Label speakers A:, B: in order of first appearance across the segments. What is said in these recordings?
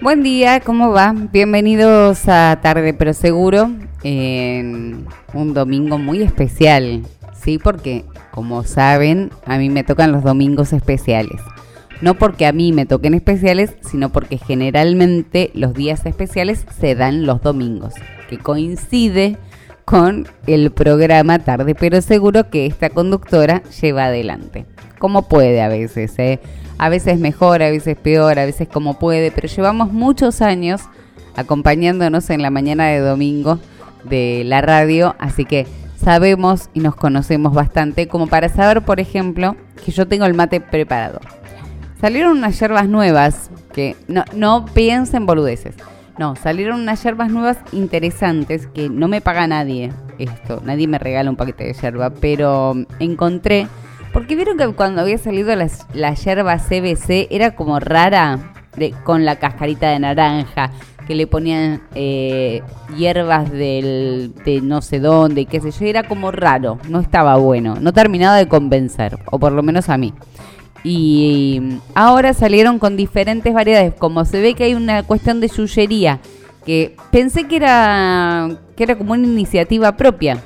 A: Buen día, ¿cómo va? Bienvenidos a Tarde pero Seguro en un domingo muy especial, ¿sí? Porque, como saben, a mí me tocan los domingos especiales. No porque a mí me toquen especiales, sino porque generalmente los días especiales se dan los domingos, que coincide con el programa Tarde pero Seguro que esta conductora lleva adelante. Como puede a veces, ¿eh? a veces mejor, a veces peor, a veces como puede, pero llevamos muchos años acompañándonos en la mañana de domingo de la radio, así que sabemos y nos conocemos bastante como para saber, por ejemplo, que yo tengo el mate preparado. Salieron unas yerbas nuevas, que no, piensen boludeces. No, salieron unas yerbas nuevas interesantes que no me paga nadie esto, nadie me regala un paquete de yerba, pero encontré porque vieron que cuando había salido la, la CBC era como rara, con la cascarita de naranja, que le ponían eh, hierbas del, de no sé dónde, qué sé yo, era como raro, no estaba bueno, no terminaba de convencer, o por lo menos a mí. Y ahora salieron con diferentes variedades, como se ve que hay una cuestión de yuyería, que pensé que era, que era como una iniciativa propia,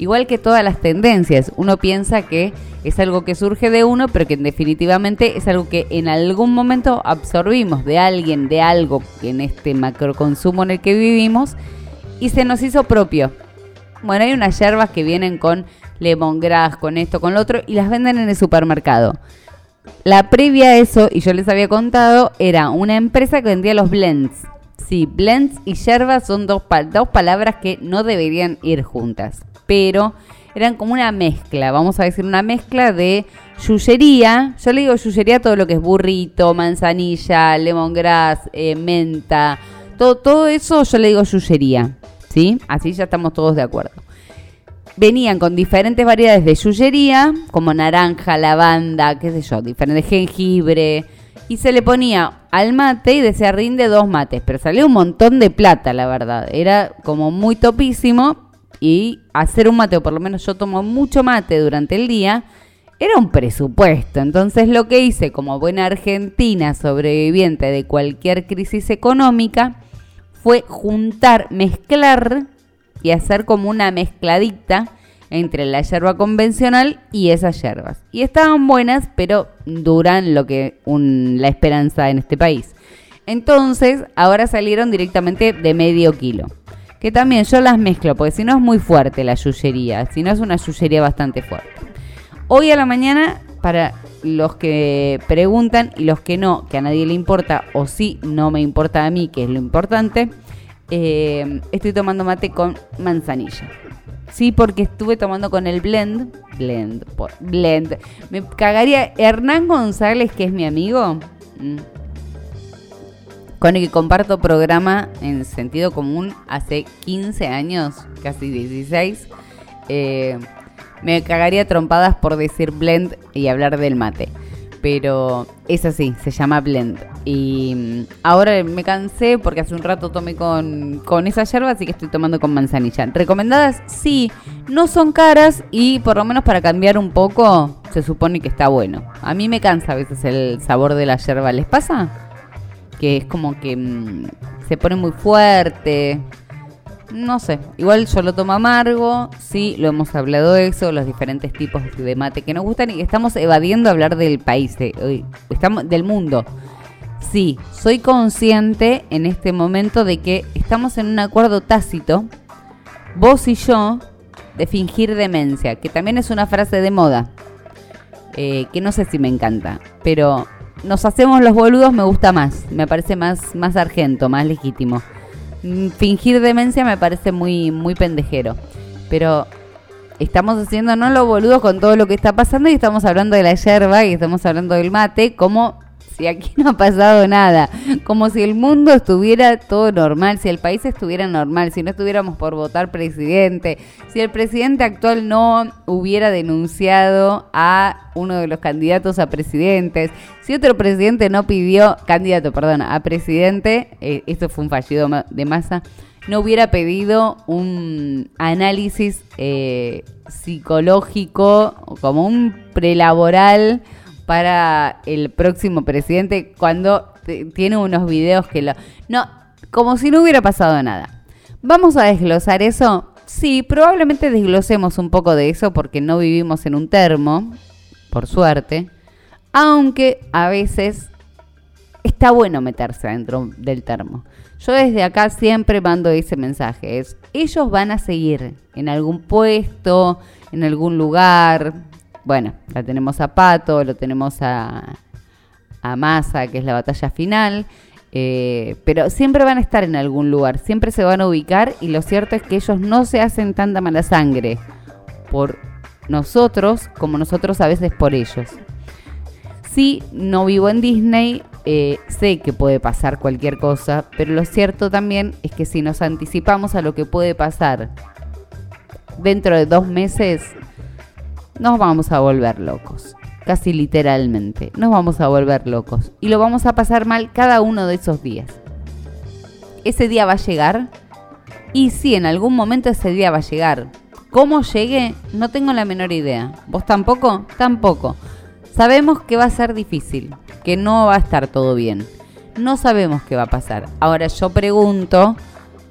A: igual que todas las tendencias, uno piensa que es algo que surge de uno, pero que definitivamente es algo que en algún momento absorbimos de alguien, de algo en este macroconsumo en el que vivimos y se nos hizo propio. Bueno, hay unas hierbas que vienen con lemongrass, con esto, con lo otro y las venden en el supermercado. La previa a eso, y yo les había contado, era una empresa que vendía los blends. Sí, blends y hierbas son dos, dos palabras que no deberían ir juntas. Pero eran como una mezcla, vamos a decir, una mezcla de yuyería. Yo le digo yuyería todo lo que es burrito, manzanilla, lemongrass, eh, menta, todo, todo eso yo le digo yuyería, ¿sí? Así ya estamos todos de acuerdo. Venían con diferentes variedades de yuyería, como naranja, lavanda, qué sé yo, diferentes jengibre. Y se le ponía al mate y decía rinde dos mates, pero salió un montón de plata, la verdad. Era como muy topísimo, y hacer un mate, o por lo menos yo tomo mucho mate durante el día, era un presupuesto. Entonces lo que hice como buena argentina sobreviviente de cualquier crisis económica fue juntar, mezclar y hacer como una mezcladita entre la yerba convencional y esas yerbas. Y estaban buenas, pero duran lo que la esperanza en este país. Entonces, ahora salieron directamente de medio kilo que también yo las mezclo, porque si no es muy fuerte la yuyería, si no es una yuyería bastante fuerte. Hoy a la mañana, para los que preguntan y los que no, que a nadie le importa, o sí, no me importa a mí, que es lo importante, eh, estoy tomando mate con manzanilla. Sí, porque estuve tomando con el blend. Blend, blend. Me cagaría. Hernán González, que es mi amigo. Mm, con el que comparto programa en sentido común hace 15 años, casi 16. Eh, me cagaría trompadas por decir blend y hablar del mate. Pero es así, se llama blend. Y mm, ahora me cansé porque hace un rato tomé con, con esa yerba, así que estoy tomando con manzanilla. ¿Recomendadas? Sí, no son caras y por lo menos para cambiar un poco se supone que está bueno. A mí me cansa a veces el sabor de la yerba. ¿Les pasa? Que es como que mm, se pone muy fuerte. No sé, igual yo lo tomo amargo, sí, lo hemos hablado de eso, los diferentes tipos de mate que nos gustan y estamos evadiendo hablar del país, estamos, del mundo. Sí, soy consciente en este momento de que estamos en un acuerdo tácito, vos y yo, de fingir demencia, que también es una frase de moda, eh, que no sé si me encanta, pero nos hacemos los boludos me gusta más, me parece más, más argento, más legítimo. Mm, fingir demencia me parece muy, muy pendejero. Pero estamos haciendo no los boludos con todo lo que está pasando y estamos hablando de la yerba y estamos hablando del mate como si aquí no ha pasado nada, como si el mundo estuviera todo normal, si el país estuviera normal, si no estuviéramos por votar presidente, si el presidente actual no hubiera denunciado a uno de los candidatos a presidentes, si otro presidente no pidió, candidato, perdón, a presidente, eh, esto fue un fallido de masa, no hubiera pedido un análisis eh, psicológico, como un prelaboral para el próximo presidente cuando tiene unos videos que lo... No, como si no hubiera pasado nada. ¿Vamos a desglosar eso? Sí, probablemente desglosemos un poco de eso porque no vivimos en un termo, por suerte, aunque a veces está bueno meterse dentro del termo. Yo desde acá siempre mando ese mensaje, es ellos van a seguir en algún puesto, en algún lugar, bueno, la tenemos a Pato, lo tenemos a, a Massa, que es la batalla final. Eh, pero siempre van a estar en algún lugar, siempre se van a ubicar y lo cierto es que ellos no se hacen tanta mala sangre por nosotros como nosotros a veces por ellos. Sí, no vivo en Disney, eh, sé que puede pasar cualquier cosa, pero lo cierto también es que si nos anticipamos a lo que puede pasar dentro de dos meses, nos vamos a volver locos. Casi literalmente, nos vamos a volver locos. Y lo vamos a pasar mal cada uno de esos días. Ese día va a llegar. Y sí, en algún momento ese día va a llegar. ¿Cómo llegue? No tengo la menor idea. ¿Vos tampoco? Tampoco. Sabemos que va a ser difícil, que no va a estar todo bien. No sabemos qué va a pasar. Ahora yo pregunto,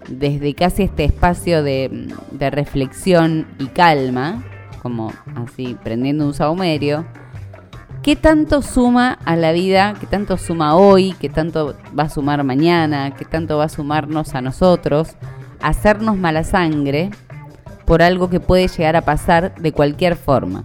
A: desde casi este espacio de, de reflexión y calma, como así prendiendo un saumerio, ¿qué tanto suma a la vida? ¿Qué tanto suma hoy? ¿Qué tanto va a sumar mañana? ¿Qué tanto va a sumarnos a nosotros? Hacernos mala sangre por algo que puede llegar a pasar de cualquier forma.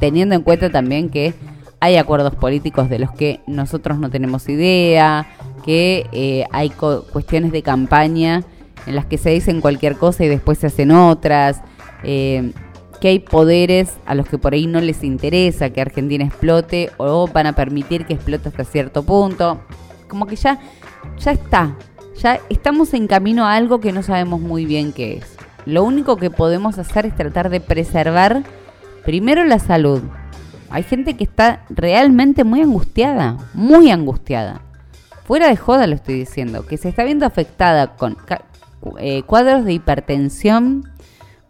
A: teniendo en cuenta también que hay acuerdos políticos de los que nosotros no tenemos idea, que eh, hay cuestiones de campaña en las que se dicen cualquier cosa y después se hacen otras. Eh, que hay poderes a los que por ahí no les interesa que Argentina explote o van a permitir que explote hasta cierto punto. Como que ya, ya está, ya estamos en camino a algo que no sabemos muy bien qué es. Lo único que podemos hacer es tratar de preservar primero la salud. Hay gente que está realmente muy angustiada, muy angustiada. Fuera de joda lo estoy diciendo, que se está viendo afectada con eh, cuadros de hipertensión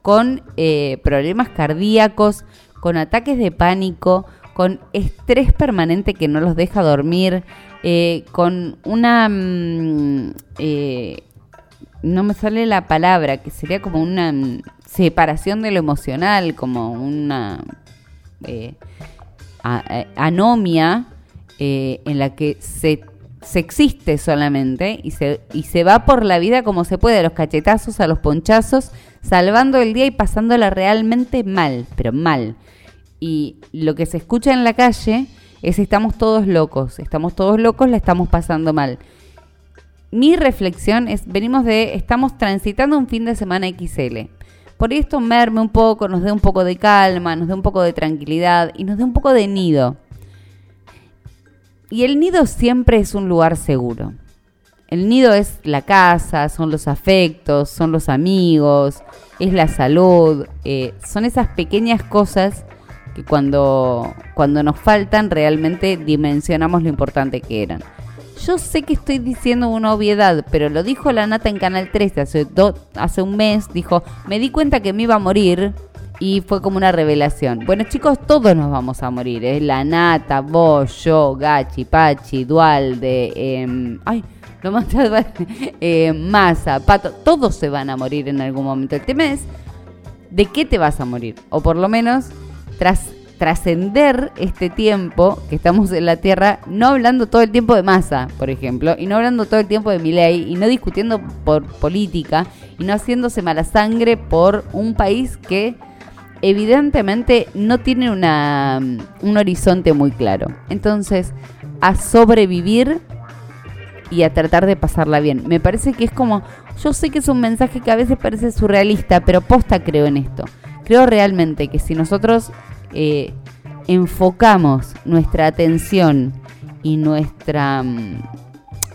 A: con eh, problemas cardíacos, con ataques de pánico, con estrés permanente que no los deja dormir, eh, con una... Mm, eh, no me sale la palabra, que sería como una mm, separación de lo emocional, como una anomia en la que se, se, existe solamente y se, y se va por la vida como se puede, a los cachetazos, a los ponchazos, salvando el día y pasándola realmente mal, pero mal. Y lo que se escucha en la calle es estamos todos locos, estamos todos locos, la estamos pasando mal. Mi reflexión es, venimos de, estamos transitando un fin de semana XL. Por esto merme un poco, nos dé un poco de calma, nos dé un poco de tranquilidad y nos dé un poco de nido. Y el nido siempre es un lugar seguro. El nido es la casa, son los afectos, son los amigos, es la salud, eh, son esas pequeñas cosas que cuando, cuando nos faltan realmente dimensionamos lo importante que eran. Yo sé que estoy diciendo una obviedad, pero lo dijo la Nata en Canal 13 hace, hace un mes, dijo, me di cuenta que me iba a morir y fue como una revelación. Bueno chicos, todos nos vamos a morir, ¿eh? la Nata, vos, yo, Gachi, Pachi, Dualde, eh, ay, lo más eh, masa, pato, todos se van a morir en algún momento. El tema es de qué te vas a morir, o por lo menos tras trascender este tiempo que estamos en la Tierra, no hablando todo el tiempo de masa, por ejemplo, y no hablando todo el tiempo de mi ley, y no discutiendo por política, y no haciéndose mala sangre por un país que evidentemente no tiene una, un horizonte muy claro. Entonces, a sobrevivir y a tratar de pasarla bien. Me parece que es como, yo sé que es un mensaje que a veces parece surrealista, pero posta creo en esto. Creo realmente que si nosotros eh, enfocamos nuestra atención y nuestra, mm,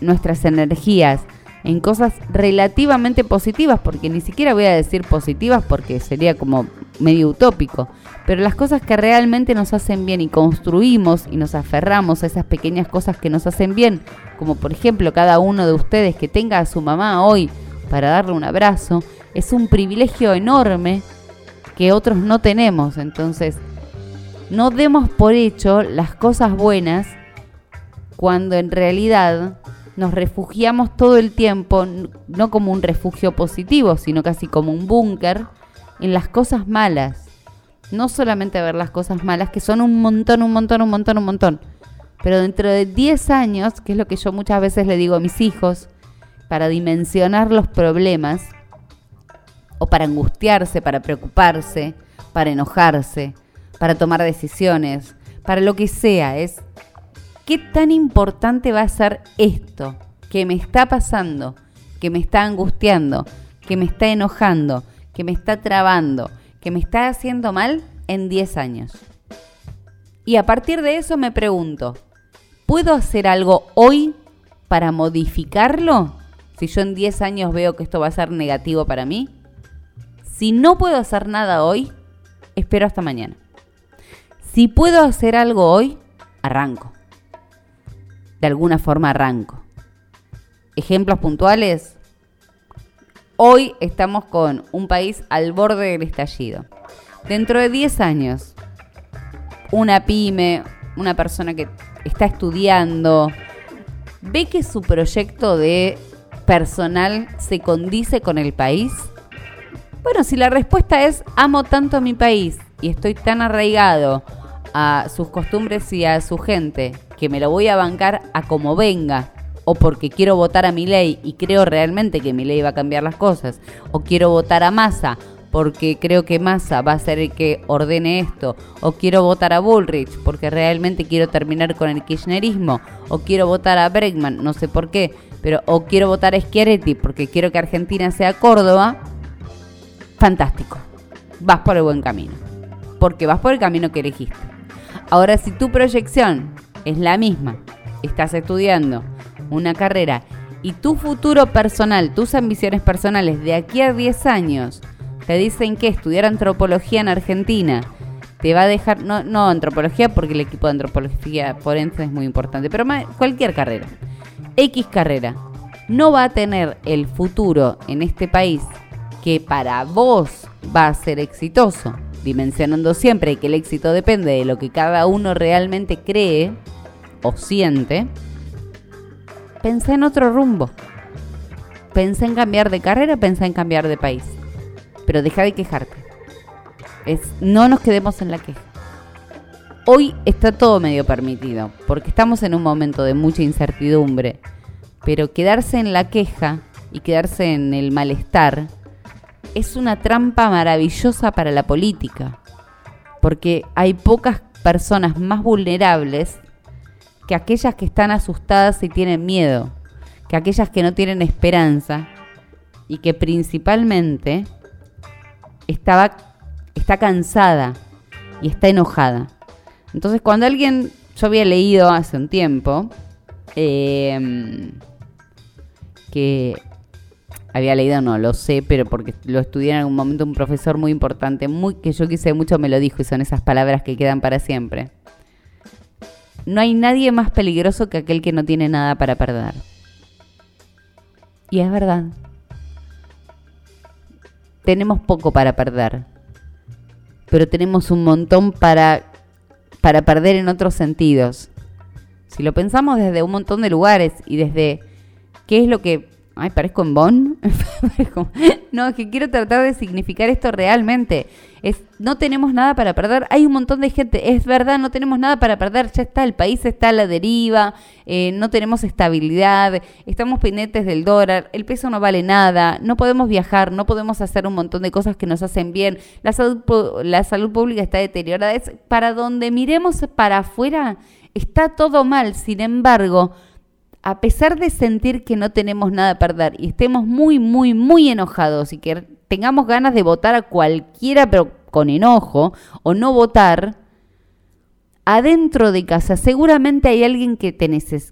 A: nuestras energías en cosas relativamente positivas, porque ni siquiera voy a decir positivas porque sería como medio utópico, pero las cosas que realmente nos hacen bien y construimos y nos aferramos a esas pequeñas cosas que nos hacen bien, como por ejemplo cada uno de ustedes que tenga a su mamá hoy para darle un abrazo, es un privilegio enorme que otros no tenemos. Entonces, no demos por hecho las cosas buenas cuando en realidad nos refugiamos todo el tiempo, no como un refugio positivo, sino casi como un búnker, en las cosas malas. No solamente ver las cosas malas, que son un montón, un montón, un montón, un montón. Pero dentro de 10 años, que es lo que yo muchas veces le digo a mis hijos, para dimensionar los problemas, o para angustiarse, para preocuparse, para enojarse, para tomar decisiones, para lo que sea, es ¿qué tan importante va a ser esto que me está pasando, que me está angustiando, que me está enojando, que me está trabando, que me está haciendo mal en 10 años? Y a partir de eso me pregunto, ¿puedo hacer algo hoy para modificarlo? Si yo en 10 años veo que esto va a ser negativo para mí. Si no puedo hacer nada hoy, espero hasta mañana. Si puedo hacer algo hoy, arranco. De alguna forma arranco. Ejemplos puntuales. Hoy estamos con un país al borde del estallido. Dentro de 10 años, una pyme, una persona que está estudiando, ve que su proyecto de personal se condice con el país bueno, si la respuesta es amo tanto a mi país y estoy tan arraigado a sus costumbres y a su gente que me lo voy a bancar a como venga, o porque quiero votar a mi ley y creo realmente que mi ley va a cambiar las cosas, o quiero votar a Massa porque creo que Massa va a ser el que ordene esto, o quiero votar a Bullrich porque realmente quiero terminar con el kirchnerismo, o quiero votar a Bregman, no sé por qué, pero o quiero votar a Schiaretti porque quiero que Argentina sea Córdoba, fantástico. Vas por el buen camino. Porque vas por el camino que elegiste. Ahora, si tu proyección es la misma, estás estudiando una carrera y tu futuro personal, tus ambiciones personales de aquí a 10 años te dicen que estudiar antropología en Argentina te va a dejar, no, no antropología porque el equipo de antropología forense es muy importante, pero cualquier carrera, X carrera, no va a tener el futuro en este país que para vos va a ser exitoso, dimensionando siempre que el éxito depende de lo que cada uno realmente cree o siente, pensé en otro rumbo. Pensé en cambiar de carrera, pensé en cambiar de país. Pero deja de quejarte. Es, no nos quedemos en la queja. Hoy está todo medio permitido, porque estamos en un momento de mucha incertidumbre. Pero quedarse en la queja y quedarse en el malestar es una trampa maravillosa para la política, porque hay pocas personas más vulnerables que aquellas que están asustadas y tienen miedo, que aquellas que no tienen esperanza y que principalmente estaba, está cansada y está enojada. Entonces cuando alguien, yo había leído hace un tiempo, eh, que había leído, no lo sé, pero porque lo estudié en algún momento un profesor muy importante, muy que yo quise mucho me lo dijo y son esas palabras que quedan para siempre. No hay nadie más peligroso que aquel que no tiene nada para perder. Y es verdad. Tenemos poco para perder, pero tenemos un montón para, para perder en otros sentidos. Si lo pensamos desde un montón de lugares y desde qué es lo que Ay, parezco en Bonn. no, es que quiero tratar de significar esto realmente. Es, no tenemos nada para perder. Hay un montón de gente. Es verdad, no tenemos nada para perder. Ya está, el país está a la deriva. Eh, no tenemos estabilidad. Estamos pendientes del dólar. El peso no vale nada. No podemos viajar. No podemos hacer un montón de cosas que nos hacen bien. La salud, la salud pública está deteriorada. Es para donde miremos para afuera. Está todo mal. Sin embargo, a pesar de sentir que no tenemos nada a perder y estemos muy, muy, muy enojados y que tengamos ganas de votar a cualquiera pero con enojo o no votar, adentro de casa seguramente hay alguien que, te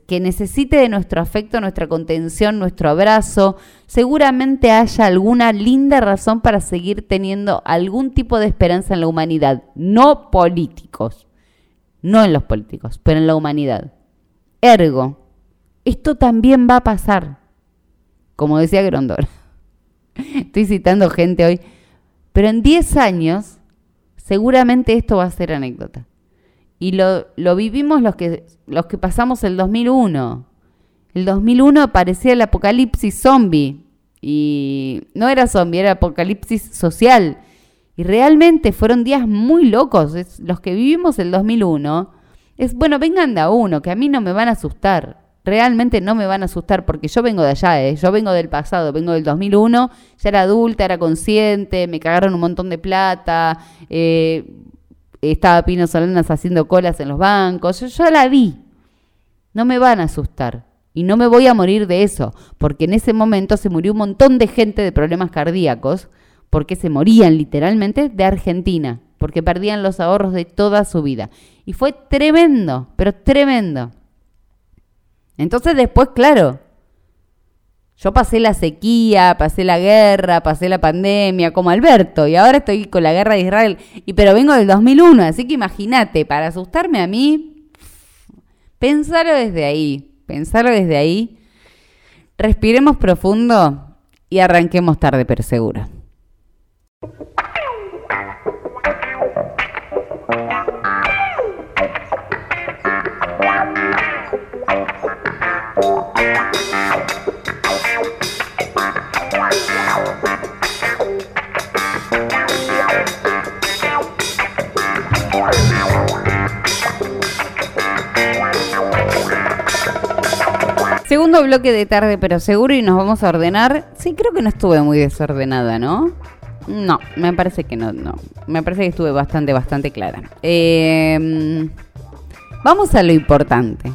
A: que necesite de nuestro afecto, nuestra contención, nuestro abrazo. Seguramente haya alguna linda razón para seguir teniendo algún tipo de esperanza en la humanidad. No políticos. No en los políticos, pero en la humanidad. Ergo, esto también va a pasar. Como decía Grondor. Estoy citando gente hoy. Pero en 10 años, seguramente esto va a ser anécdota. Y lo, vivimos los que, los que pasamos el 2001. El 2001 parecía el apocalipsis zombie. Y no era zombie, era apocalipsis social. Y realmente fueron días muy locos. los que vivimos el 2001. Es, bueno, vengan de a uno, que a mí no me van a asustar. Realmente no me van a asustar porque yo vengo de allá, ¿eh? yo vengo del pasado, vengo del 2001, ya era adulta, era consciente, me cagaron un montón de plata, eh, estaba Pino Solanas haciendo colas en los bancos, yo ya la vi. No me van a asustar. Y no me voy a morir de eso, porque en ese momento se murió un montón de gente de problemas cardíacos, porque se morían literalmente de Argentina, porque perdían los ahorros de toda su vida. Y fue tremendo, pero tremendo. Entonces después, claro, yo pasé la sequía, pasé la guerra, pasé la pandemia, como Alberto, y ahora estoy con la guerra de Israel, y pero vengo del 2001, así que imagínate, para asustarme a mí, pensarlo desde ahí, pensarlo desde ahí, respiremos profundo y arranquemos tarde pero seguro. Segundo bloque de tarde, pero seguro, y nos vamos a ordenar. Sí, creo que no estuve muy desordenada, ¿no? No, me parece que no, no. Me parece que estuve bastante, bastante clara. Em, vamos a lo importante.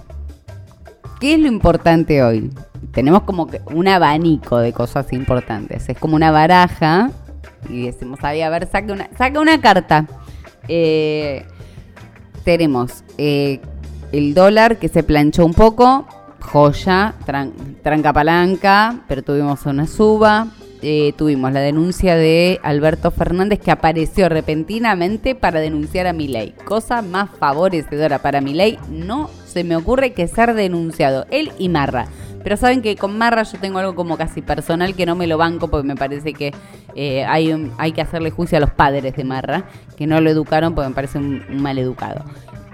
A: ¿Qué es lo importante hoy? Tenemos como un abanico de cosas importantes. Es como una baraja y decimos, a ver, saca una, saca una carta. Eh, tenemos eh, el dólar que se planchó un poco, joya, tranca palanca, pero tuvimos una suba. Eh, tuvimos la denuncia de Alberto Fernández que apareció repentinamente para denunciar a Milei. Cosa más favorecedora para Milei no se me ocurre que ser denunciado. Él y Marra. Pero saben que con Marra yo tengo algo como casi personal que no me lo banco porque me parece que eh, hay, hay que hacerle juicio a los padres de Marra, que no lo educaron porque me parece un, mal educado.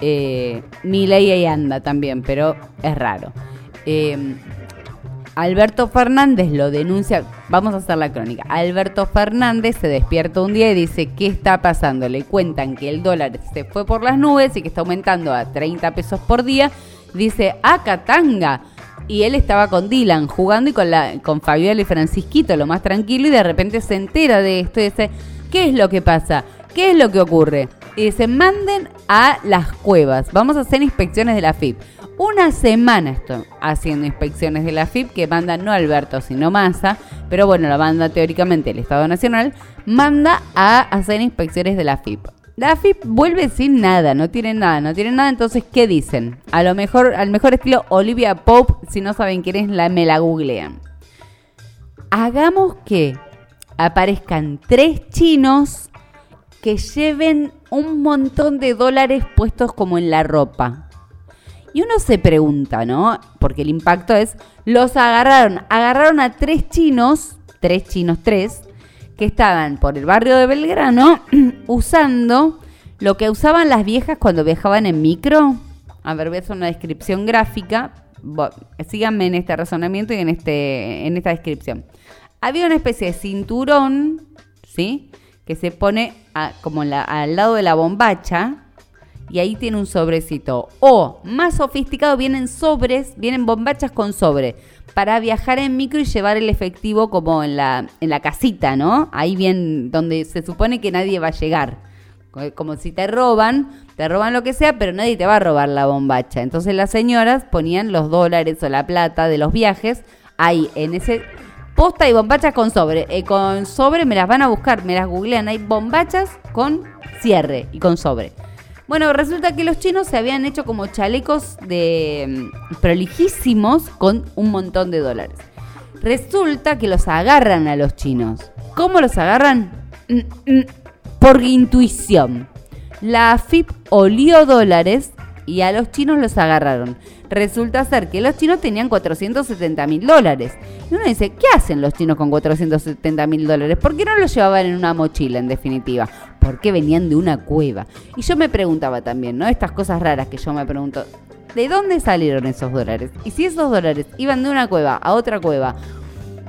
A: Eh, Milei ahí anda también, pero es raro. Em, Alberto Fernández lo denuncia, vamos a hacer la crónica. Alberto Fernández se despierta un día y dice, ¿qué está pasando? Le cuentan que el dólar se fue por las nubes y que está aumentando a 30 pesos por día. Dice, ¡ah, Catanga! Y él estaba con Dylan jugando y con, la, con Fabiola y Francisquito, lo más tranquilo, y de repente se entera de esto y dice, ¿qué es lo que pasa? ¿Qué es lo que ocurre? Y dice, manden a las cuevas, vamos a hacer inspecciones de la FIP una semana estoy haciendo inspecciones de la FIP que manda no Alberto sino Massa, pero bueno, la manda teóricamente el Estado Nacional, manda a hacer inspecciones de la FIP. La FIP vuelve sin nada, no tiene nada, no tiene nada, entonces ¿qué dicen? A lo mejor, al mejor estilo Olivia Pope, si no saben quién es, la, me la googlean. Hagamos que aparezcan tres chinos que lleven un montón de dólares puestos como en la ropa y uno se pregunta, ¿no? Porque el impacto es, los agarraron, agarraron a tres chinos, tres chinos, tres, que estaban por el barrio de Belgrano usando lo que usaban las viejas cuando viajaban en micro. A ver, voy a hacer una descripción gráfica. síganme en este razonamiento y en, este, en esta descripción. Había una especie de cinturón, ¿sí? Que se pone como al lado de la bombacha, y ahí tiene un sobrecito. O más sofisticado, vienen sobres, vienen bombachas con sobre para viajar en micro y llevar el efectivo como en la, en la casita, ¿no? Ahí bien, donde se supone que nadie va a llegar. Como si te roban, te roban lo que sea, pero nadie te va a robar la bombacha. Entonces las señoras ponían los dólares o la plata de los viajes ahí, en ese posta y bombachas con sobre. Eh, con sobre me las van a buscar, me las googlean. Hay bombachas con cierre y con sobre. Bueno, resulta que los chinos se habían hecho como chalecos de mm, prolijísimos con un montón de dólares. Resulta que los agarran a los chinos. ¿Cómo los agarran? Mm, mm, por intuición. La AFIP olió dólares y a los chinos los agarraron. Resulta ser que los chinos tenían 470 mil dólares. Y uno dice, ¿qué hacen los chinos con 470 mil dólares? ¿Por qué no los llevaban en una mochila, en definitiva? ¿Por qué venían de una cueva? Y yo me preguntaba también, ¿no? Estas cosas raras que yo me pregunto, ¿de dónde salieron esos dólares? Y si esos dólares iban de una cueva a otra cueva,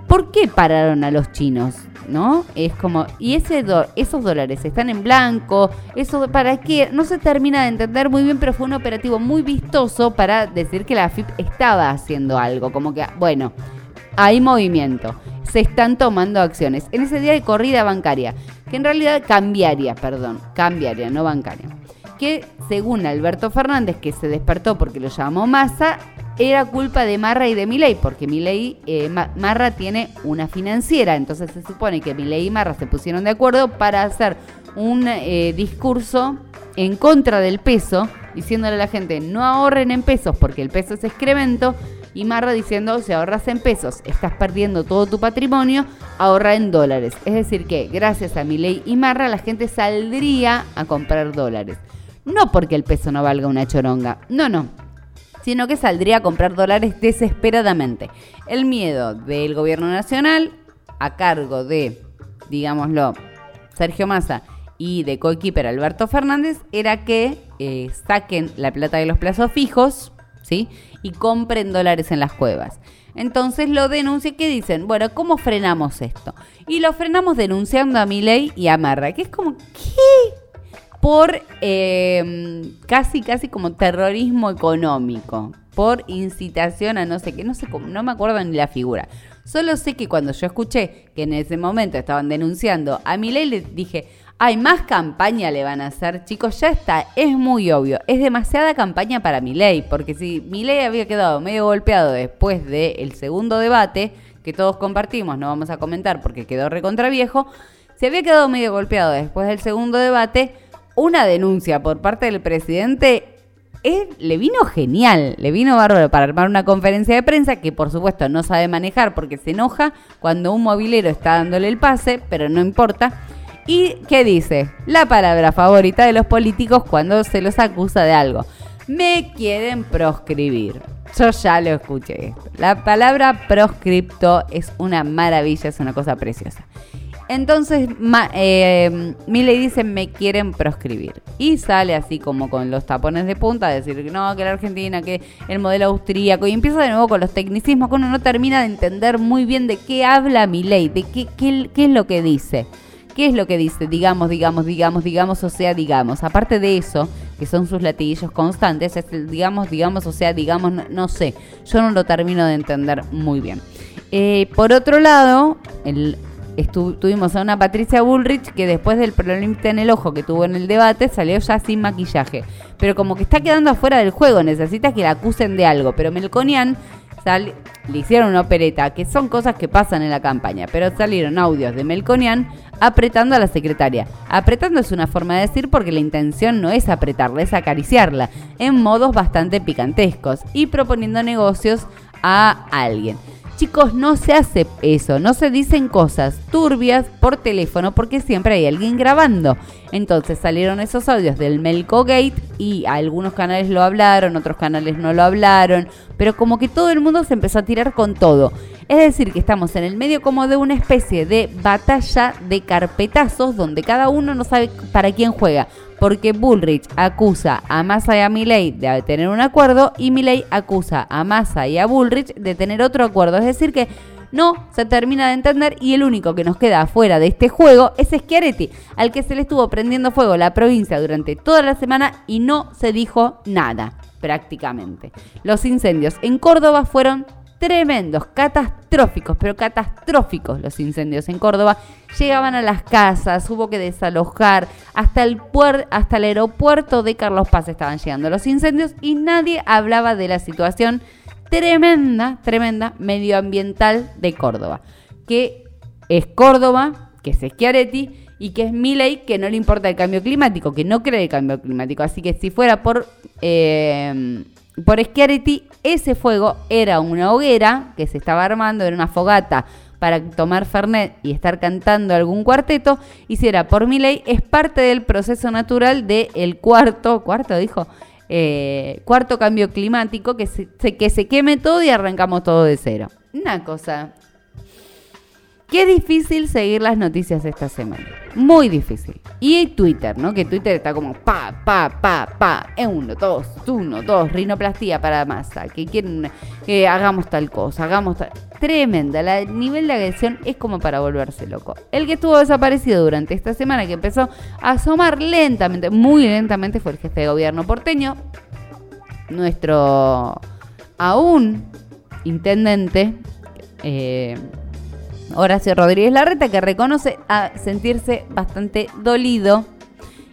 A: ¿por qué pararon a los chinos? ¿no? Es como, y esos dólares están en blanco, eso para qué, no se termina de entender muy bien, pero fue un operativo muy vistoso para decir que la AFIP estaba haciendo algo, como que, bueno, hay movimiento, se están tomando acciones. En ese día de corrida bancaria, que en realidad cambiaría, perdón, cambiaría, no bancaria, que según Alberto Fernández, que se despertó porque lo llamó Massa, era culpa de Marra y de Milei, porque Milei, eh, Marra tiene una financiera, entonces se supone que Milei y Marra se pusieron de acuerdo para hacer un eh, discurso en contra del peso, diciéndole a la gente no ahorren en pesos porque el peso es excremento, y Marra diciendo si ahorras en pesos estás perdiendo todo tu patrimonio, ahorra en dólares. Es decir que gracias a Milei y Marra la gente saldría a comprar dólares. No porque el peso no valga una choronga, no, no, sino que saldría a comprar dólares desesperadamente. El miedo del gobierno nacional, a cargo de, digámoslo, Sergio Massa y de coequiper Alberto Fernández, era que eh, saquen la plata de los plazos fijos, ¿sí? Y compren dólares en las cuevas. Entonces lo denuncia que dicen, bueno, ¿cómo frenamos esto? Y lo frenamos denunciando a Milei y a Marra, que es como, ¿qué? Por em, casi, casi como terrorismo económico, por incitación a no sé qué, no sé cómo, no me acuerdo ni la figura. Solo sé que cuando yo escuché que en ese momento estaban denunciando a Milei, le dije, hay más campaña le van a hacer, chicos, ya está, es muy obvio, es demasiada campaña para Milei, porque si Milei había quedado medio golpeado después del segundo debate, que todos compartimos, no vamos a comentar porque quedó recontra viejo, se había quedado medio golpeado después del segundo debate, una denuncia por parte del presidente le vino genial, le vino bárbaro para armar una conferencia de prensa que por supuesto no sabe manejar porque se enoja cuando un movilero está dándole el pase, pero no importa. ¿Y qué dice? La palabra favorita de los políticos cuando se los acusa de algo. Me quieren proscribir. Yo ya lo escuché. La palabra proscripto es una maravilla, es una cosa preciosa. Entonces eh, Miley dice, me quieren proscribir. Y sale así como con los tapones de punta, a decir no, que la Argentina, que el modelo austríaco. Y empieza de nuevo con los tecnicismos que uno no termina de entender muy bien de qué habla Miley, de qué, qué, es lo que dice. ¿Qué es lo que dice? Digamos, digamos, digamos, digamos, o sea, digamos. Aparte de eso, que son sus latiguillos constantes, digamos, digamos, o sea, digamos, no, sé. Yo no lo termino de entender muy bien. Eh, por otro lado, el tuvimos a una Patricia Bullrich que después del problema en el ojo que tuvo en el debate salió ya sin maquillaje. Pero como que está quedando afuera del juego, necesita que la acusen de algo. Pero Melconian le hicieron una opereta, que son cosas que pasan en la campaña, pero salieron audios de Melconian apretando a la secretaria. Apretando es una forma de decir porque la intención no es apretarla, es acariciarla, en modos bastante picantescos y proponiendo negocios a alguien. Chicos, no se hace eso, no se dicen cosas turbias por teléfono porque siempre hay alguien grabando. Entonces salieron esos audios del Melco Gate y algunos canales lo hablaron, otros canales no lo hablaron, pero como que todo el mundo se empezó a tirar con todo. Es decir, que estamos en el medio como de una especie de batalla de carpetazos donde cada uno no sabe para quién juega porque Bullrich acusa a Massa y a Milley de tener un acuerdo y Milley acusa a Massa y a Bullrich de tener otro acuerdo. Es decir que no se termina de entender y el único que nos queda fuera de este juego es Schiaretti, al que se le estuvo prendiendo fuego la provincia durante toda la semana y no se dijo nada prácticamente. Los incendios en Córdoba fueron tremendos, catastróficos, pero catastróficos los incendios en Córdoba. Llegaban a las casas, hubo que desalojar, hasta el, hasta el aeropuerto de Carlos Paz estaban llegando los incendios y nadie hablaba de la situación tremenda, tremenda medioambiental de Córdoba, que es Córdoba, que es Schiaretti y que es Milley que no le importa el cambio climático, que no cree el cambio climático. Así que si fuera por, eh, por Schiaretti, ese fuego era una hoguera que se estaba armando, era una fogata para tomar Fernet y estar cantando algún cuarteto, y si era por Milley, es parte del proceso natural del cuarto, cuarto dijo, eh, cuarto cambio climático, que se, que se queme todo y arrancamos todo de cero. Una cosa Qué difícil seguir las noticias esta semana. Muy difícil. Y Twitter, ¿no? Que Twitter está como pa, pa, pa, pa. Uno, dos, uno, dos. Rinoplastía para masa. Que quieren que hagamos tal cosa, hagamos tal. Tremenda. El nivel de agresión es como para volverse loco. El que estuvo desaparecido durante esta semana, que empezó a asomar lentamente, muy lentamente, fue el jefe de gobierno porteño. Nuestro aún intendente. Eh, Horacio Rodríguez Larreta, que reconoce a sentirse bastante dolido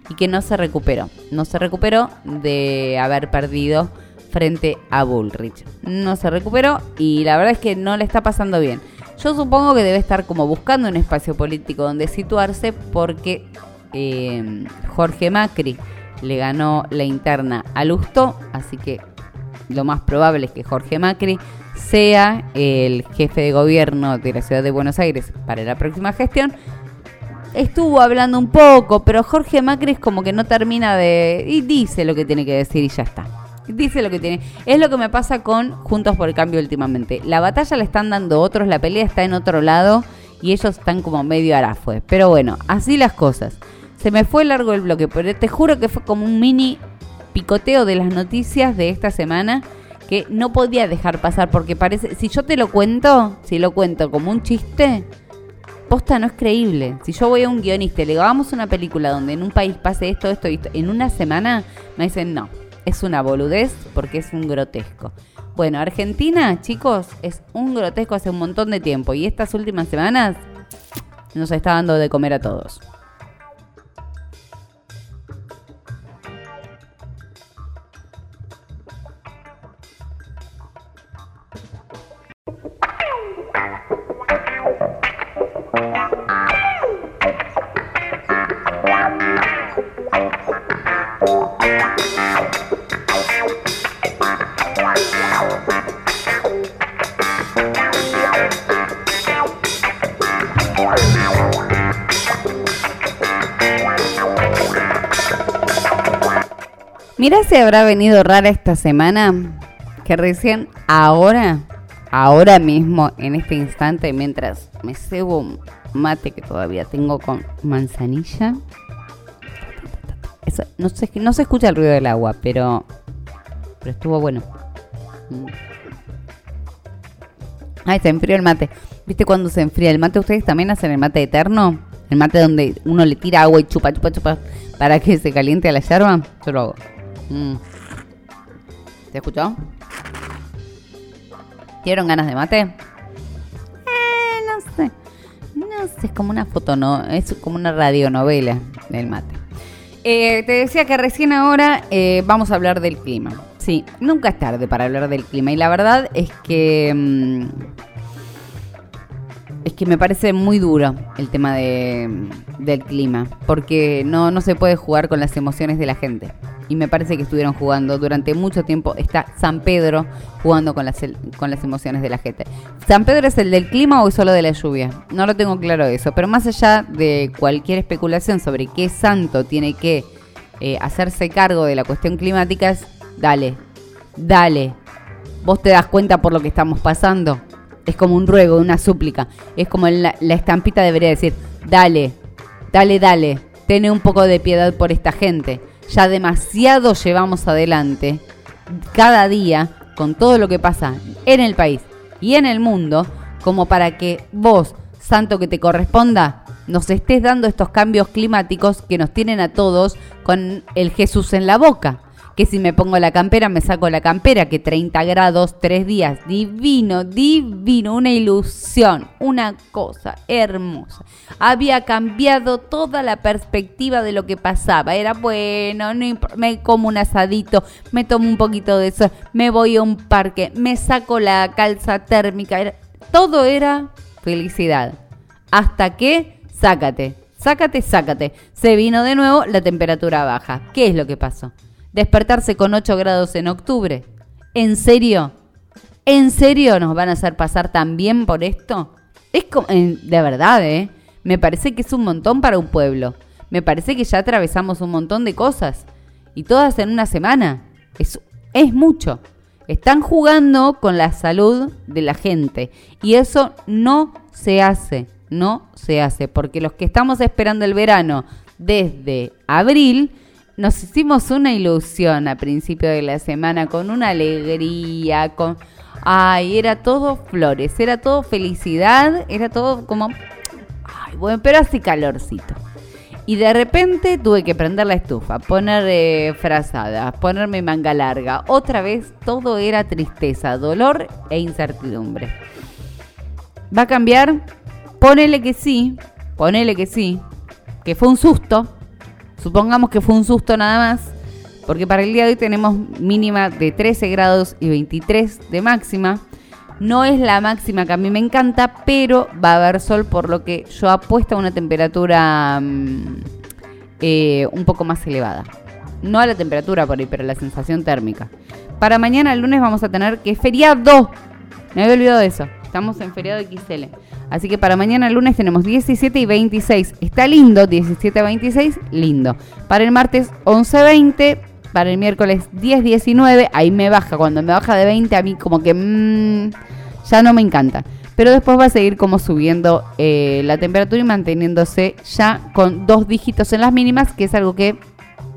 A: y que no se recuperó. No se recuperó de haber perdido frente a Bullrich. No se recuperó y la verdad es que no le está pasando bien. Yo supongo que debe estar como buscando un espacio político donde situarse porque eh, Jorge Macri le ganó la interna a Lustó, así que lo más probable es que Jorge Macri sea el jefe de gobierno de la ciudad de Buenos Aires para la próxima gestión. Estuvo hablando un poco, pero Jorge Macri es como que no termina de... y dice lo que tiene que decir y ya está. Dice lo que tiene. Es lo que me pasa con Juntos por el Cambio últimamente. La batalla le están dando otros, la pelea está en otro lado y ellos están como medio arafue. Pero bueno, así las cosas. Se me fue largo el bloque, pero te juro que fue como un mini picoteo de las noticias de esta semana que no podía dejar pasar porque parece, si yo te lo cuento, si lo cuento como un chiste, posta no es creíble. Si yo voy a un guionista y le digo, a una película donde en un país pase esto, esto esto, en una semana me dicen, no, es una boludez porque es un grotesco. Bueno, Argentina, chicos, es un grotesco hace un montón de tiempo y estas últimas semanas nos está dando de comer a todos. Mira si habrá venido rara esta semana que recién ahora, ahora mismo, en este instante, mientras me cebo un mate que todavía tengo con manzanilla. no, se, no se escucha el ruido del agua, pero, pero estuvo bueno. Mm. Ay, se enfrió el mate. ¿Viste cuando se enfría el mate? ¿Ustedes también hacen el mate eterno? El mate donde uno le tira agua y chupa, chupa, chupa para que se caliente la yerba. Yo lo hago. Mm. ¿Te escuchó? ¿Tieron ganas de mate? Eh, no sé. No sé, es como una foto, no, es como una radionovela del mate. Eh, te decía que recién ahora eh, vamos a hablar del clima. Sí, nunca es tarde para hablar del clima. Y la verdad es que. Mm, es que me parece muy duro el tema de, del clima. Porque no, no se puede jugar con las emociones de la gente y me parece que estuvieron jugando durante mucho tiempo. Está San Pedro jugando con las, con las emociones de la gente. ¿San Pedro es el del clima o es solo de la lluvia? No lo tengo claro eso, pero más allá de cualquier especulación sobre qué santo tiene que eh, hacerse cargo de la cuestión climática, es dale, dale. ¿Vos te das cuenta por lo que estamos pasando? Es como un ruego, una súplica. Es como la, estampita debería decir, dale, dale, dale. Tiene un poco de piedad por esta gente ya demasiado llevamos adelante cada día con todo lo que pasa en el país y en el mundo como para que vos, santo que te corresponda, nos estés dando estos cambios climáticos que nos tienen a todos con el Jesús en la boca que si me pongo la campera me saco la campera, que 30 grados, tres días, divino, divino, una ilusión, una cosa hermosa. Había cambiado toda la perspectiva de lo que pasaba. Era bueno, no me como un asadito, me tomo un poquito de eso, me voy a un parque, me saco la calza térmica. todo era felicidad. Hasta que, sácate, sácate, sácate. Se vino de nuevo, la temperatura baja. ¿Qué es lo que pasó? Despertarse con 8 grados en octubre. ¿En serio? ¿En serio nos van a hacer pasar también por esto? Es como, de verdad, ¿eh? Me parece que es un montón para un pueblo. Me parece que ya atravesamos un montón de cosas. Y todas en una semana. Es, es mucho. Están jugando con la salud de la gente. Y eso no se hace. No se hace. Porque los que estamos esperando el verano desde abril, nos hicimos una ilusión a principio de la semana con una alegría, con Ay, era todo flores, era todo felicidad, era todo como... Ay, bueno, pero así calorcito. Y de repente tuve que prender la estufa, poner eh, frazadas, ponerme manga larga. Otra vez todo era tristeza, dolor e incertidumbre. ¿Va a cambiar? Ponele que sí, ponele que sí, que fue un susto. Supongamos que fue un susto nada más porque para el día de hoy tenemos mínima de 13 grados y 23 de máxima. No es la máxima que a mí me encanta, pero va a haber sol, por lo que yo apuesto a una temperatura mm, eh, un poco más elevada. No a la temperatura por ahí, pero a la sensación térmica. Para mañana, el lunes, vamos a tener que feriado. Me había olvidado de eso. Estamos en feriado XL. Así que para mañana, lunes, tenemos 17 y 26. Está lindo, 17 a 26, lindo. Para el martes, 11 20 para el miércoles 10-19, ahí me baja. Cuando me baja de 20, a mí como que mmm, ya no me encanta. Pero después va a seguir como subiendo eh, la temperatura y manteniéndose ya con dos dígitos en las mínimas, que es algo que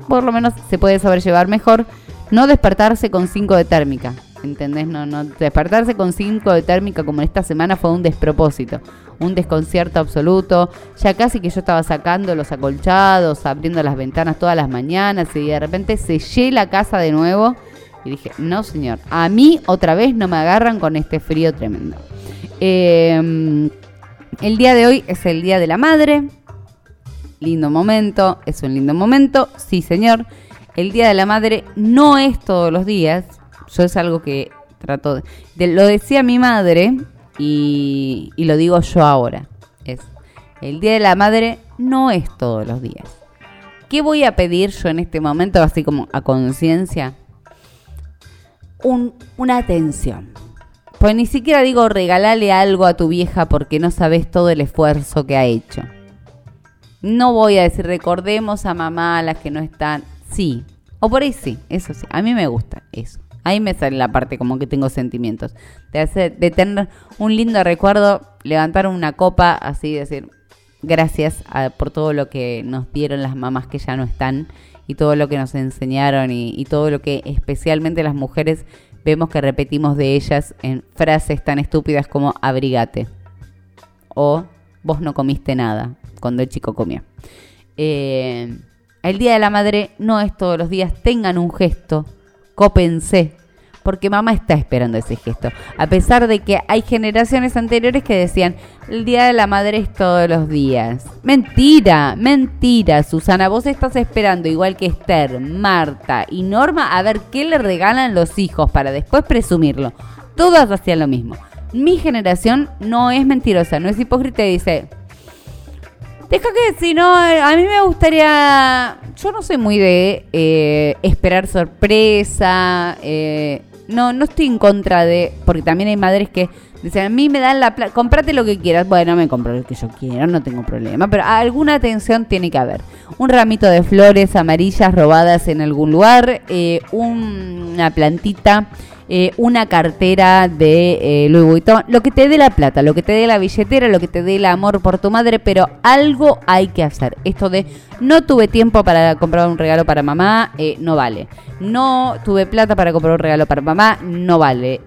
A: por lo menos se puede sobrellevar mejor. No despertarse con 5 de térmica. ¿Entendés? No, no, despertarse con 5 de térmica como esta semana fue un despropósito, un desconcierto absoluto. Ya casi que yo estaba sacando los acolchados, abriendo las ventanas todas las mañanas y de repente sellé la casa de nuevo y dije, no señor, a mí otra vez no me agarran con este frío tremendo. Em, el día de hoy es el Día de la Madre. Lindo momento, es un lindo momento, sí señor. El Día de la Madre no es todos los días, yo es algo que trato de, lo decía mi madre y, lo digo yo ahora. Es el Día de la Madre no es todos los días. ¿Qué voy a pedir yo en este momento, así como a conciencia? Un, una atención. Pues ni siquiera digo regalale algo a tu vieja porque no sabes todo el esfuerzo que ha hecho. No voy a decir recordemos a mamá a las que no están. Sí. O por ahí sí, eso sí. A mí me gusta eso. Ahí me sale la parte como que tengo sentimientos. De, tener un lindo recuerdo, levantar una copa, así decir, gracias por todo lo que nos dieron las mamás que ya no están y todo lo que nos enseñaron y, y todo lo que especialmente las mujeres vemos que repetimos de ellas en frases tan estúpidas como abrigate o vos no comiste nada cuando el chico comía. Eh, el Día de la Madre no es todos los días, tengan un gesto, cópense, porque mamá está esperando ese gesto. A pesar de que hay generaciones anteriores que decían, el Día de la Madre es todos los días. Mentira, mentira, Susana, vos estás esperando, igual que Esther, Marta y Norma, a ver qué le regalan los hijos para después presumirlo. Todas hacían lo mismo. Mi generación no es mentirosa, no es hipócrita y dice, Deja que si no, a mí me gustaría. Yo no soy muy de eh, esperar sorpresa. Eh, no, no estoy en contra de. Porque también hay madres que dicen, a mí me dan la plata, comprate lo que quieras. Bueno, me compro lo que yo quiero, no tengo problema. Pero alguna atención tiene que haber. Un ramito de flores amarillas robadas en algún lugar. Eh, una plantita eh, una cartera de eh, Louis Vuitton, lo que te dé la plata, lo que te dé la billetera, lo que te dé el amor por tu madre, pero algo hay que hacer. Esto de no tuve tiempo para comprar un regalo para mamá, eh, no vale. No tuve plata para comprar un regalo para mamá, no vale.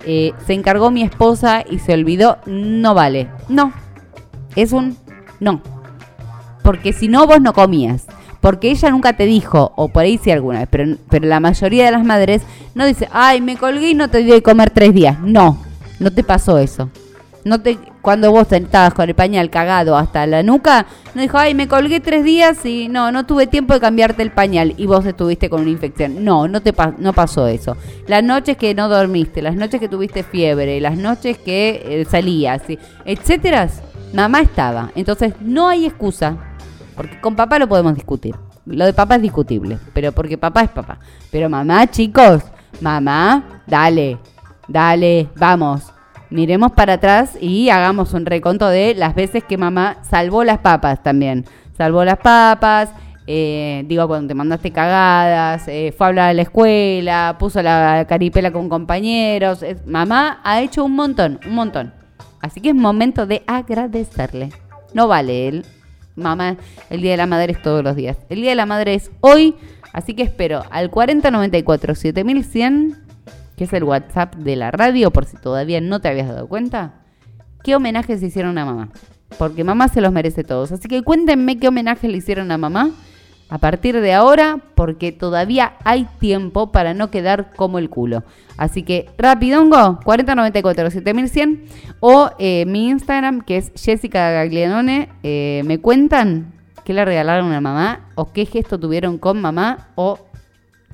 A: se encargó mi esposa y se olvidó, no vale. No, es un no. Porque si no, vos no comías porque ella nunca te dijo, o por ahí sí alguna vez, pero, pero la mayoría de las madres no dice, ay, me colgué y no te di de comer tres días. No, no te pasó eso. No te, cuando vos estabas con el pañal cagado hasta la nuca, no dijo, ay, me colgué tres días y no, no tuve tiempo de cambiarte el pañal y vos estuviste con una infección. No, no te no pasó eso. Las noches que no dormiste, las noches que tuviste fiebre, las noches que eh, salías, etcétera, mamá estaba. Entonces no hay excusa Porque con papá lo podemos discutir. Lo de papá es discutible, pero porque papá es papá. Pero mamá, chicos, mamá, dale, dale, vamos. Miremos para atrás y hagamos un reconto de las veces que mamá salvó las papas también. Salvó las papas, eh, digo, cuando te mandaste cagadas, eh, fue a hablar a la escuela, puso la caripela con compañeros. mamá ha hecho un montón, un montón. Así que es momento de agradecerle. No vale él. Mamá, el Día de la Madre es todos los días. El Día de la Madre es hoy, así que espero al 4094 7100, que es el WhatsApp de la radio, por si todavía no te habías dado cuenta. ¿Qué homenajes hicieron a mamá? Porque mamá se los merece todos. Así que cuéntenme qué homenaje le hicieron a mamá a partir de ahora porque todavía hay tiempo para no quedar como el culo. Así que rapidongo, 4094 7100 o eh, mi Instagram que es Jessica Gaglianone, eh, me cuentan qué le regalaron a mamá o qué gesto tuvieron con mamá o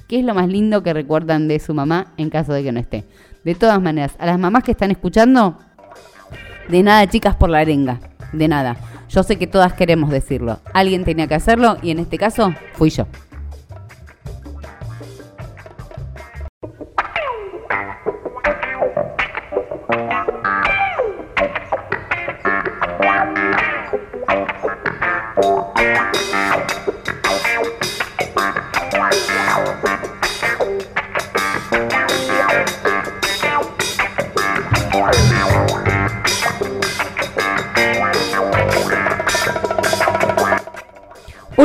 A: qué es lo más lindo que recuerdan de su mamá en caso de que no esté. De todas maneras, a las mamás que están escuchando, de nada chicas por la arenga, de nada. Yo sé que todas queremos decirlo. Alguien tenía que hacerlo y en este caso fui yo.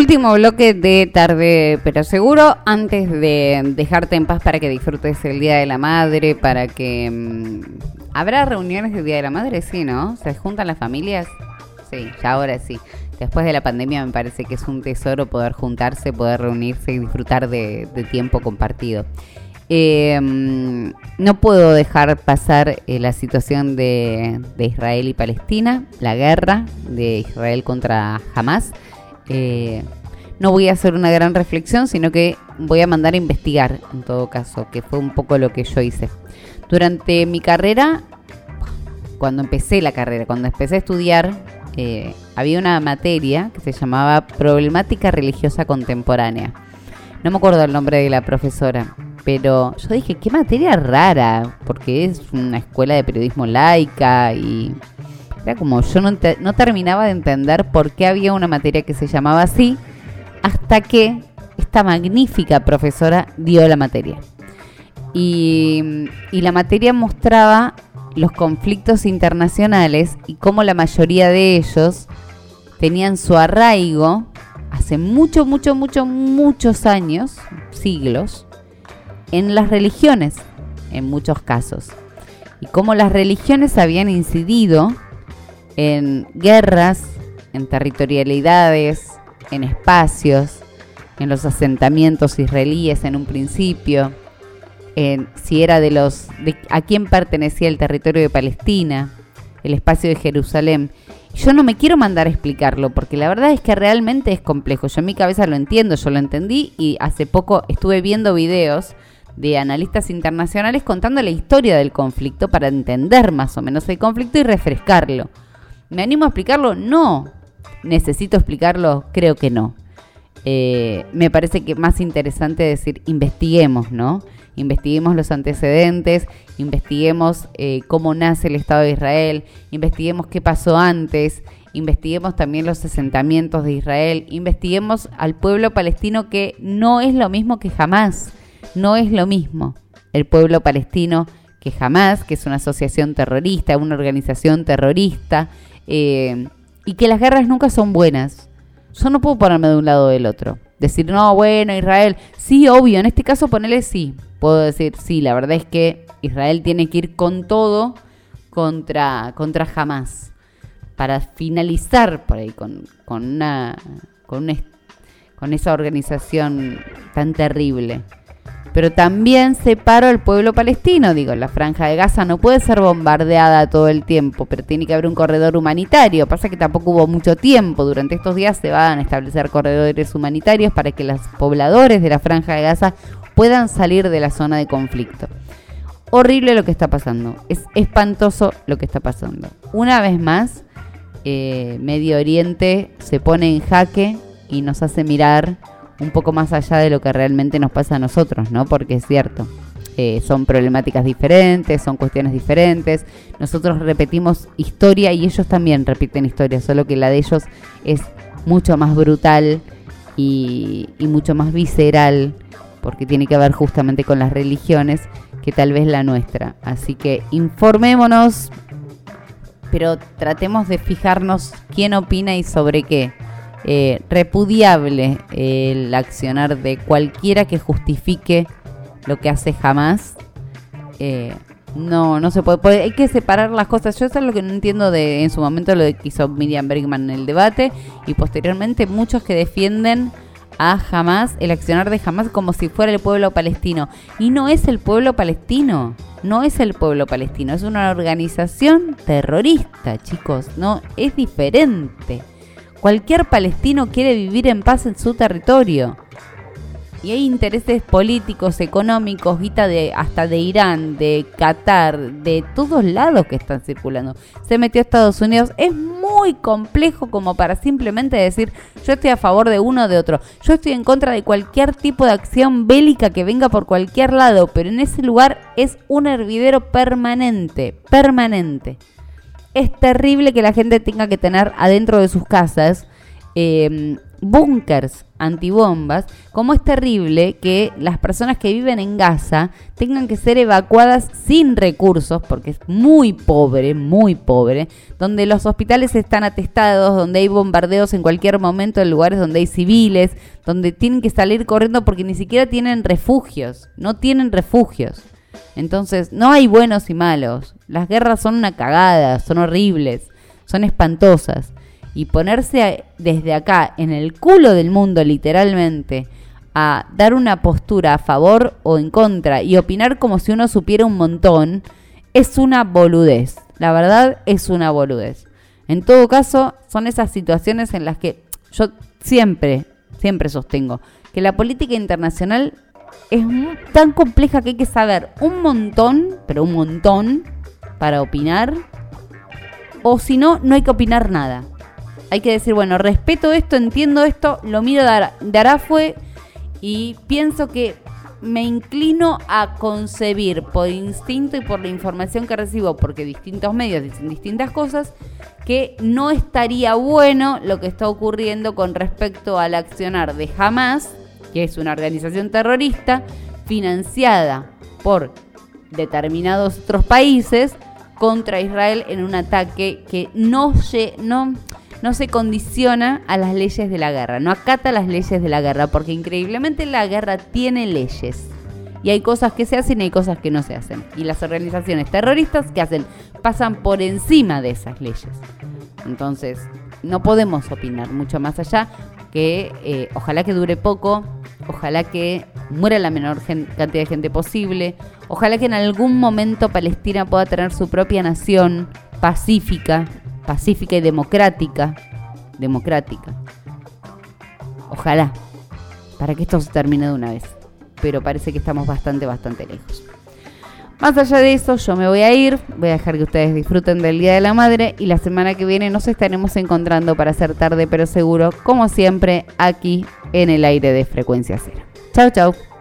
A: Último bloque de tarde, pero seguro, antes de dejarte en paz para que disfrutes el Día de la Madre, para que... Mm, ¿Habrá reuniones del Día de la Madre? Sí, ¿no? ¿Se juntan las familias? Sí, ya ahora sí. Después de la pandemia me parece que es un tesoro poder juntarse, poder reunirse y disfrutar de, tiempo compartido. Em, no puedo dejar pasar eh, la situación de, de Israel y Palestina, la guerra de Israel contra Hamas. Eh, no voy a hacer una gran reflexión, sino que voy a mandar a investigar, en todo caso, que fue un poco lo que yo hice. Durante mi carrera, cuando empecé la carrera, cuando empecé a estudiar, eh, había una materia que se llamaba Problemática Religiosa Contemporánea. No me acuerdo el nombre de la profesora, pero yo dije, qué materia rara, porque es una escuela de periodismo laica y como yo no, no terminaba de entender por qué había una materia que se llamaba así, hasta que esta magnífica profesora dio la materia. Y, y, la materia mostraba los conflictos internacionales y cómo la mayoría de ellos tenían su arraigo hace mucho, mucho, mucho, muchos años, siglos, en las religiones, en muchos casos. Y cómo las religiones habían incidido en guerras, en territorialidades, en espacios, en los asentamientos israelíes en un principio, en si era de los de a quién pertenecía el territorio de Palestina, el espacio de Jerusalén. Yo no me quiero mandar a explicarlo porque la verdad es que realmente es complejo. Yo en mi cabeza lo entiendo, yo lo entendí y hace poco estuve viendo videos de analistas internacionales contando la historia del conflicto para entender más o menos el conflicto y refrescarlo. ¿Me animo a explicarlo? No. ¿Necesito explicarlo? Creo que no. Eh, me parece que más interesante decir investiguemos, ¿no? Investiguemos los antecedentes, investiguemos eh, cómo nace el Estado de Israel, investiguemos qué pasó antes, investiguemos también los asentamientos de Israel, investiguemos al pueblo palestino que no es lo mismo que jamás, no es lo mismo el pueblo palestino que jamás, que es una asociación terrorista, una organización terrorista, eh, y que las guerras nunca son buenas. Yo no puedo ponerme de un lado o del otro. Decir, no, bueno, Israel, sí, obvio, en este caso ponele sí. Puedo decir, sí, la verdad es que Israel tiene que ir con todo contra, contra Hamas. Para finalizar por ahí con, con una, con, una, con esa organización tan terrible pero también separo al pueblo palestino. Digo, la franja de Gaza no puede ser bombardeada todo el tiempo, pero tiene que haber un corredor humanitario. Pasa que tampoco hubo mucho tiempo. Durante estos días se van a establecer corredores humanitarios para que los pobladores de la franja de Gaza puedan salir de la zona de conflicto. Horrible lo que está pasando. Es espantoso lo que está pasando. Una vez más, eh, Medio Oriente se pone en jaque y nos hace mirar un poco más allá de lo que realmente nos pasa a nosotros, ¿no? Porque es cierto, eh, son problemáticas diferentes, son cuestiones diferentes. Nosotros repetimos historia y ellos también repiten historia, solo que la de ellos es mucho más brutal y, y mucho más visceral, porque tiene que ver justamente con las religiones, que tal vez la nuestra. Así que informémonos, pero tratemos de fijarnos quién opina y sobre qué. Eh, repudiable el accionar de cualquiera que justifique lo que hace jamás. Eh, no, no se puede, Hay que separar las cosas. Yo eso es lo que no entiendo de en su momento lo que hizo Miriam Bergman en el debate y posteriormente muchos que defienden a Hamas, el accionar de Hamas como si fuera el pueblo palestino. Y no es el pueblo palestino, no es el pueblo palestino, es una organización terrorista, chicos, no, es diferente. Cualquier palestino quiere vivir en paz en su territorio y hay intereses políticos, económicos, guita de hasta de Irán, de Qatar, de todos lados que están circulando. Se metió a Estados Unidos. Es muy complejo como para simplemente decir yo estoy a favor de uno o de otro. Yo estoy en contra de cualquier tipo de acción bélica que venga por cualquier lado, pero en ese lugar es un hervidero permanente, permanente. Es terrible que la gente tenga que tener adentro de sus casas eh, búnkers antibombas, como es terrible que las personas que viven en Gaza tengan que ser evacuadas sin recursos, porque es muy pobre, muy pobre, donde los hospitales están atestados, donde hay bombardeos en cualquier momento en lugares donde hay civiles, donde tienen que salir corriendo porque ni siquiera tienen refugios, no tienen refugios. Entonces, no hay buenos y malos. Las guerras son una cagada, son horribles, son espantosas y ponerse desde acá, en el culo del mundo literalmente, a dar una postura a favor o en contra y opinar como si uno supiera un montón, es una boludez. La verdad es una boludez. En todo caso, son esas situaciones en las que yo siempre, siempre sostengo que la política internacional es tan compleja que hay que saber un montón, pero un montón, para opinar. O si no, no hay que opinar nada hay que decir, bueno, respeto esto, entiendo esto, lo miro de, Arafue y pienso que me inclino a concebir por instinto y por la información que recibo, porque distintos medios dicen distintas cosas, que no estaría bueno lo que está ocurriendo con respecto al accionar de Hamas, que es una organización terrorista financiada por determinados otros países contra Israel en un ataque que no, no no se condiciona a las leyes de la guerra, no acata las leyes de la guerra, porque increíblemente la guerra tiene leyes. Y hay cosas que se hacen y hay cosas que no se hacen. Y las organizaciones terroristas que hacen pasan por encima de esas leyes. Entonces, no podemos opinar mucho más allá que eh, ojalá que dure poco, ojalá que muera la menor cantidad de gente posible, ojalá que en algún momento Palestina pueda tener su propia nación pacífica, pacífica y democrática, democrática. Ojalá, para que esto se termine de una vez. Pero parece que estamos bastante, bastante lejos. Más allá de eso, yo me voy a ir, voy a dejar que ustedes disfruten del Día de la Madre y la semana que viene nos estaremos encontrando para hacer tarde pero seguro, como siempre, aquí en el aire de frecuencia cero. Chau, chau.